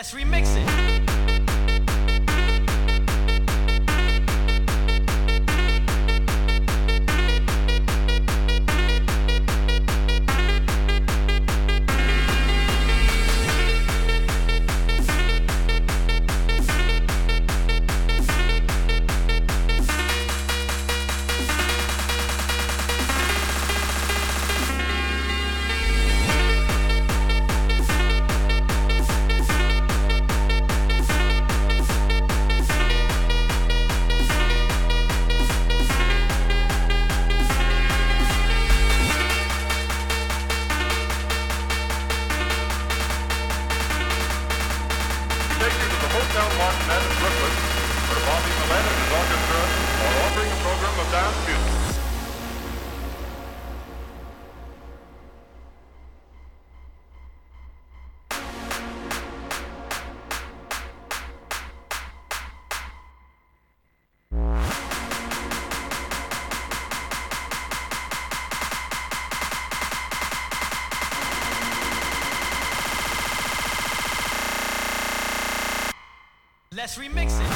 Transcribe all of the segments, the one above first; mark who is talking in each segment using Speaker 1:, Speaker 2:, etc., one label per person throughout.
Speaker 1: Let's remix it. Let's remix it.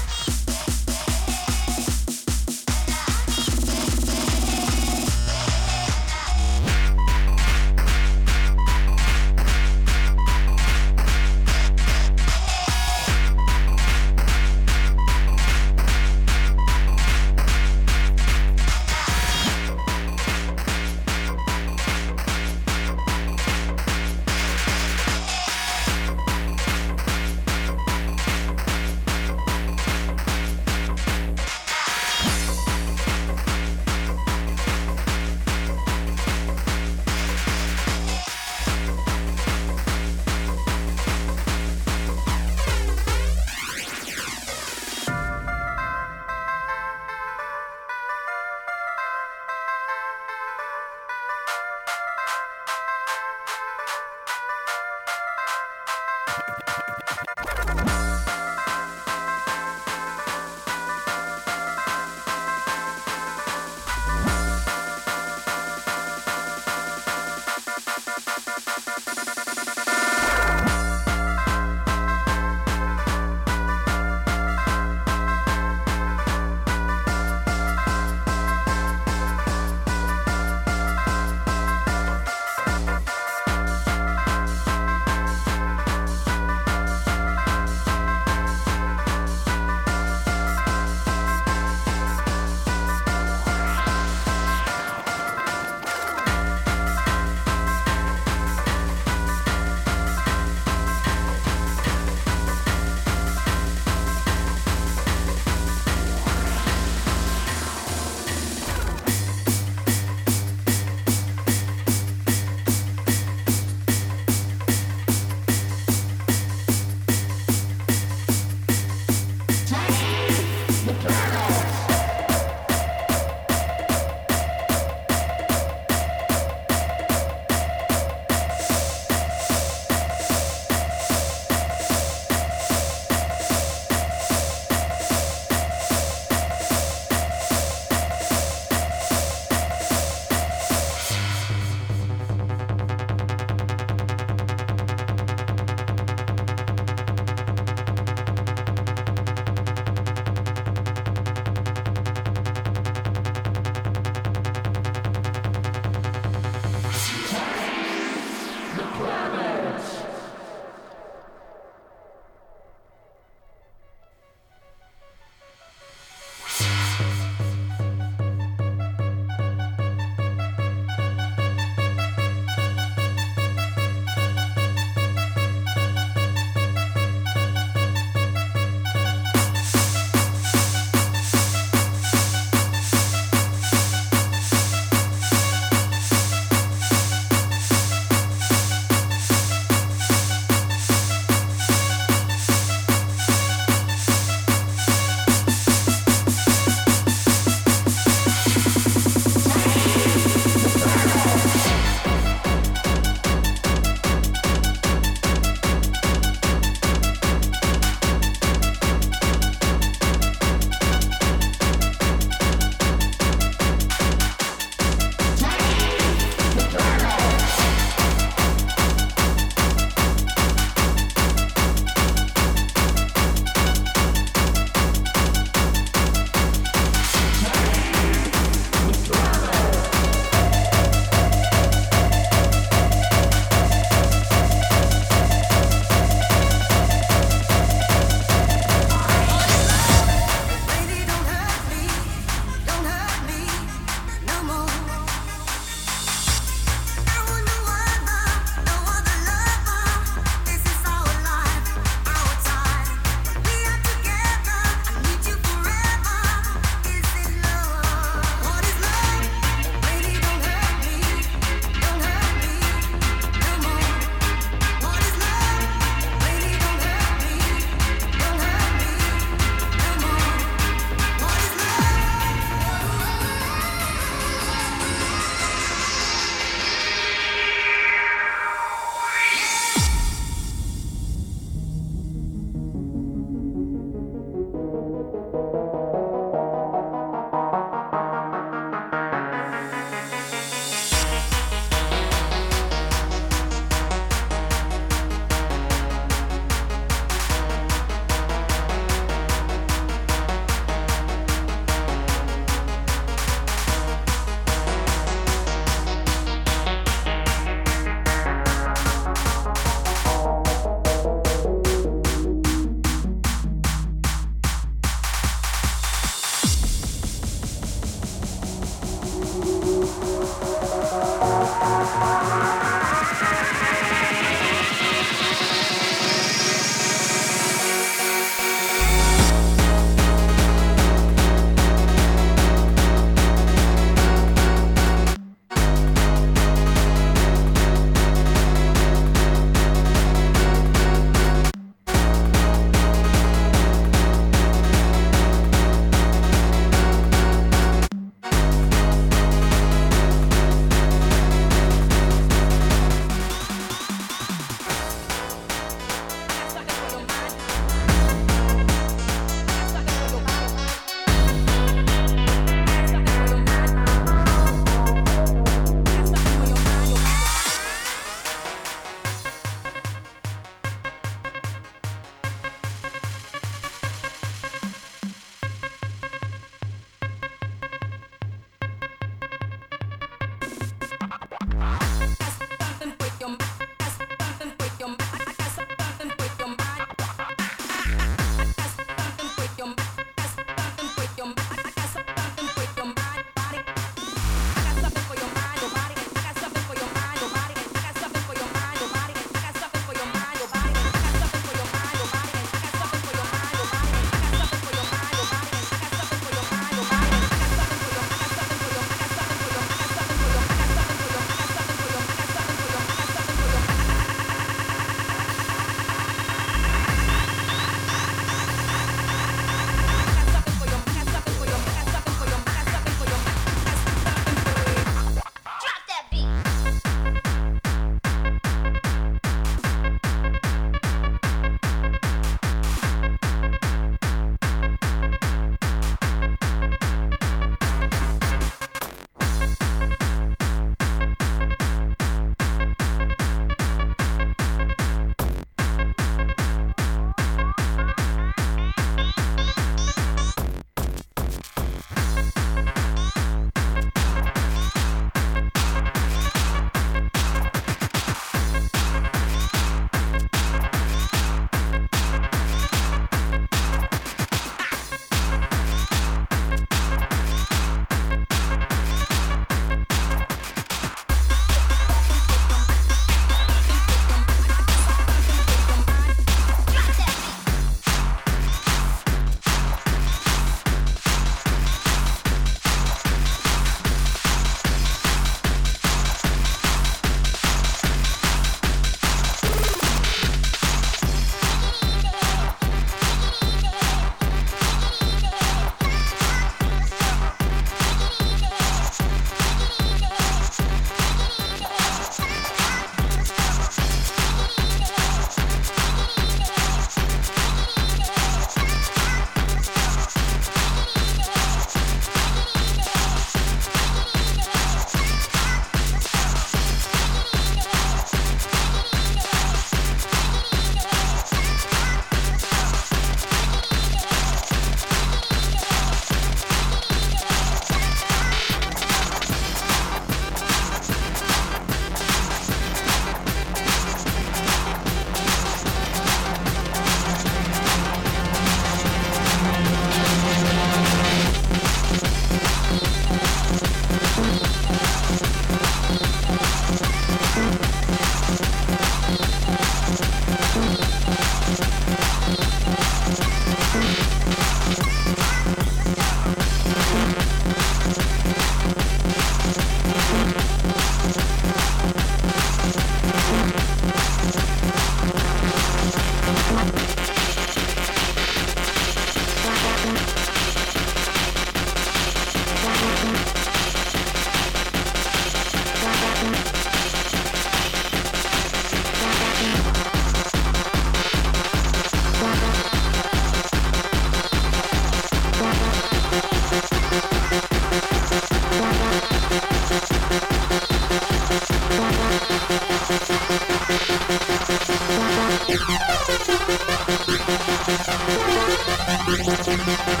Speaker 2: Thank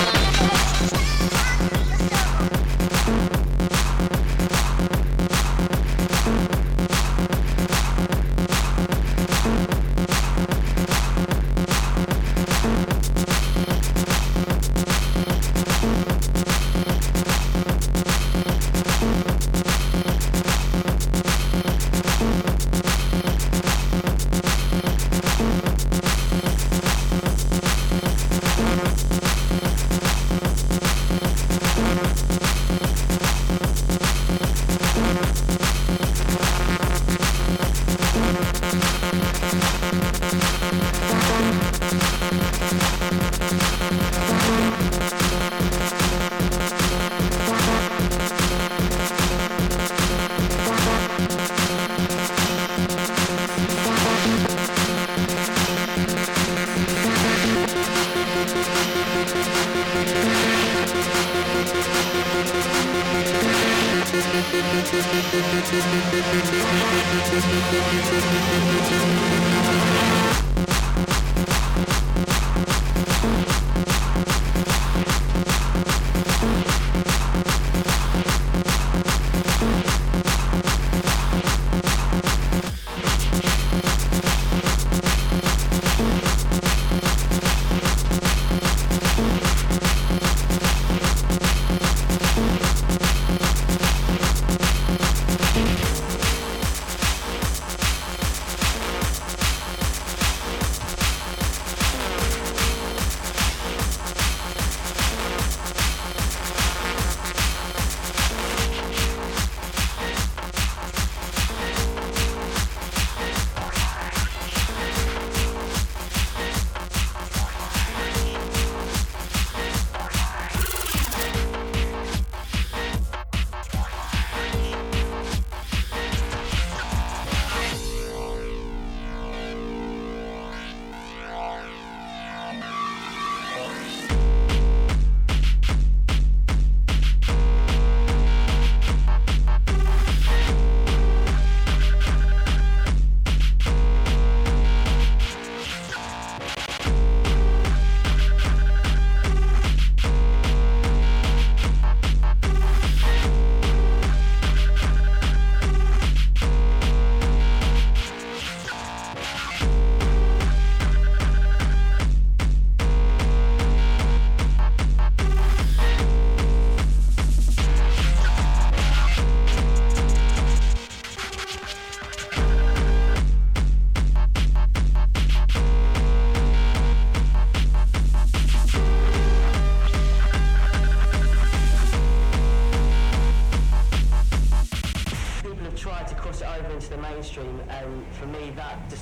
Speaker 2: you.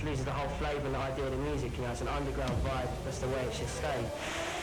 Speaker 2: loses the whole flavour and the idea of the music,
Speaker 3: you know, it's an underground vibe, that's the
Speaker 4: way it should stay.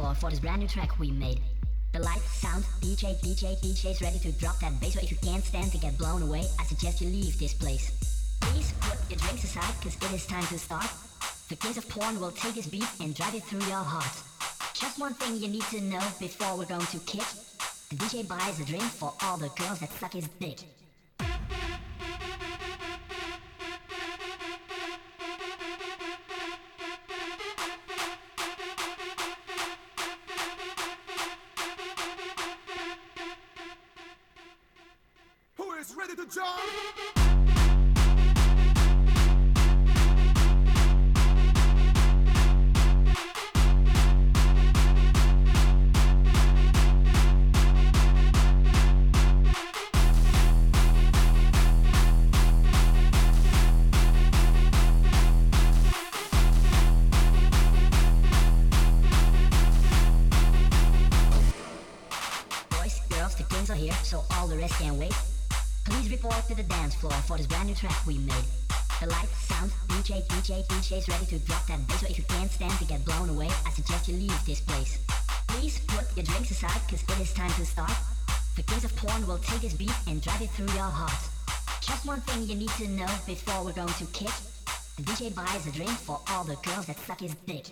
Speaker 4: Floor for this brand new track we made. The lights, sound, DJ, DJ, DJ's ready to drop that bass. So if you can't stand to get blown away, I suggest you leave this place. Please put your drinks aside, cause it is time to start. The kings of porn will take this beat and drive it through your heart. Just one thing you need to know before we're going to kick. The DJ buys a drink for all the girls that suck his dick. Thing you need to know before we're going to kick. DJ buys a drink for all the girls that suck his dick.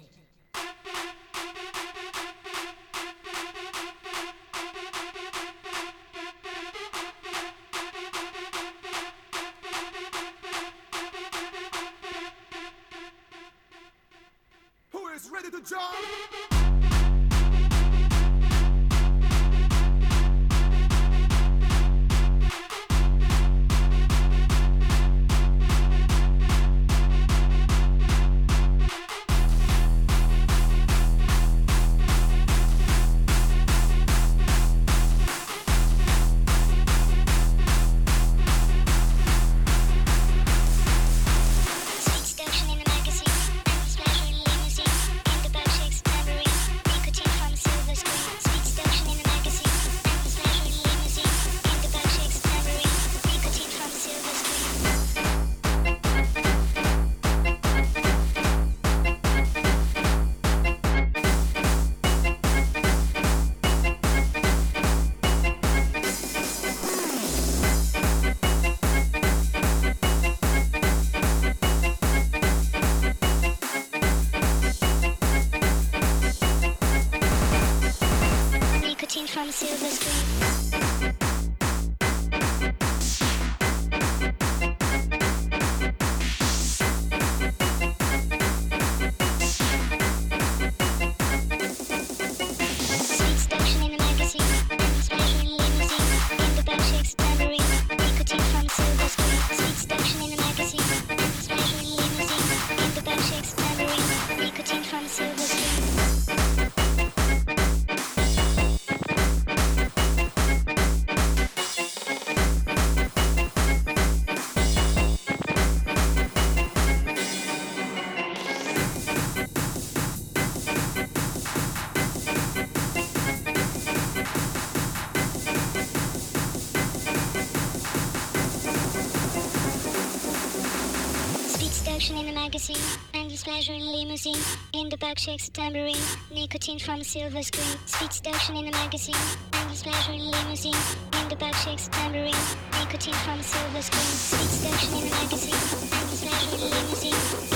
Speaker 5: The milkshakes, tambourine, nicotine from a silver screen. Sweet seduction in the magazine, endless pleasure in limousine, in the milkshakes, tambourine, nicotine from a silver screen. Sweet seduction in the magazine, endless pleasure in limousine,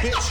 Speaker 6: Hey,